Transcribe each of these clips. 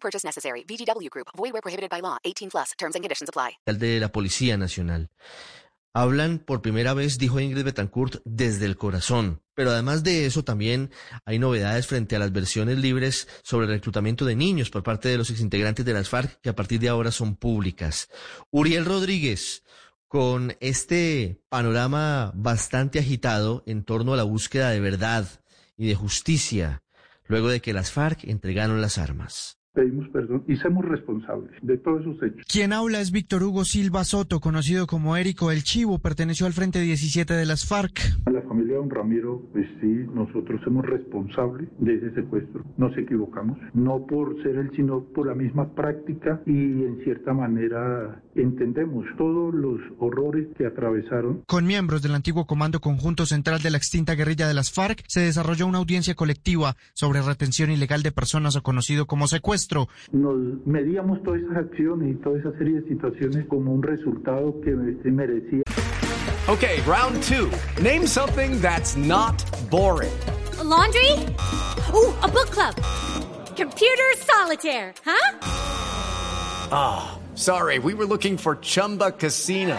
Purchase necessary. VGW Group. Void where prohibited by law. 18 plus. Terms and conditions apply. de la Policía Nacional. Hablan por primera vez, dijo Ingrid Betancourt, desde el corazón. Pero además de eso, también hay novedades frente a las versiones libres sobre el reclutamiento de niños por parte de los exintegrantes de las FARC, que a partir de ahora son públicas. Uriel Rodríguez, con este panorama bastante agitado en torno a la búsqueda de verdad y de justicia, luego de que las FARC entregaron las armas pedimos perdón y somos responsables de todos esos hechos. Quien habla es Víctor Hugo Silva Soto, conocido como Érico El Chivo, perteneció al Frente 17 de las FARC. A la familia de don Ramiro, pues sí, nosotros somos responsables de ese secuestro. Nos equivocamos, no por ser él, sino por la misma práctica y en cierta manera entendemos todos los horrores que atravesaron. Con miembros del antiguo Comando Conjunto Central de la extinta guerrilla de las FARC se desarrolló una audiencia colectiva sobre retención ilegal de personas o conocido como secuestro nos medíamos todas esas acciones y toda esa serie de situaciones como un resultado que merecía. Okay, round two. Name something that's not boring. laundry? Ooh, a book club. Computer solitaire, huh? Ah, oh, sorry. We were looking for Chumba Casino.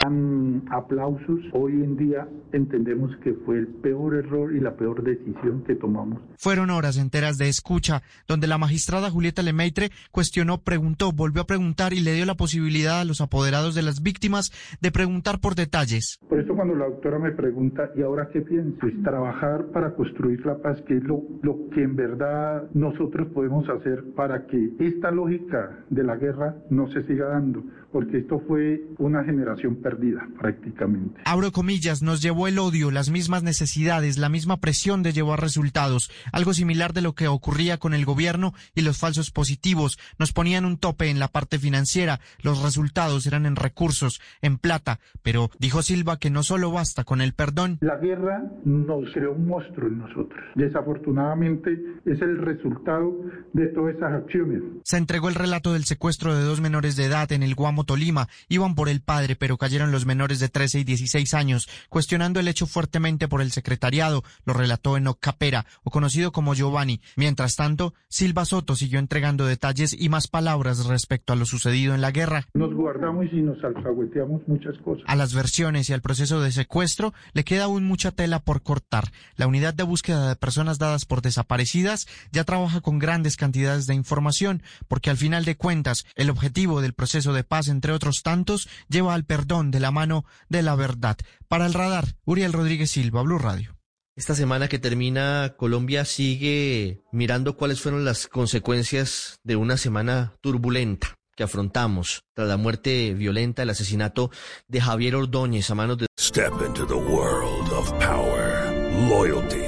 Aplausos. Hoy en día entendemos que fue el peor error y la peor decisión que tomamos. Fueron horas enteras de escucha, donde la magistrada Julieta Lemaitre cuestionó, preguntó, volvió a preguntar y le dio la posibilidad a los apoderados de las víctimas de preguntar por detalles. Por eso cuando la doctora me pregunta, ¿y ahora qué pienso? Es trabajar para construir la paz, que es lo, lo que en verdad nosotros podemos hacer para que esta lógica de la guerra no se siga dando, porque esto fue una generación perdida prácticamente. Abro comillas, nos llevó el odio, las mismas necesidades, la misma presión de llevar resultados, algo similar de lo que ocurría con el gobierno y los falsos positivos. Nos ponían un tope en la parte financiera, los resultados eran en recursos, en plata, pero dijo Silva que no solo basta con el perdón. La guerra nos creó un monstruo en nosotros. Desafortunadamente es el resultado de todas esas acciones. Se entregó el relato del secuestro de dos menores de edad en el Guamo Tolima. Iban por el padre, pero cayeron los menores de 13 y 16 años. Cuestionando el hecho fuertemente por el secretariado, lo relató Enoc Capera, o conocido como Giovanni. Mientras tanto, Silva Soto siguió entregando detalles y más palabras respecto a lo sucedido en la guerra. Nos guardamos y nos alcahueteamos muchas cosas. A las versiones y al proceso de secuestro le queda aún mucha tela por cortar. La unidad de búsqueda de personas dadas por desaparecidas ya trabaja con grandes cantidades de información, porque al final de cuentas, el objetivo del proceso de paz, entre otros tantos, lleva al perdón de la mano de la verdad. Para el radar, Uriel Rodríguez Silva, Blue Radio. Esta semana que termina, Colombia sigue mirando cuáles fueron las consecuencias de una semana turbulenta que afrontamos tras la muerte violenta, el asesinato de Javier Ordóñez a manos de... Step into the world of power, loyalty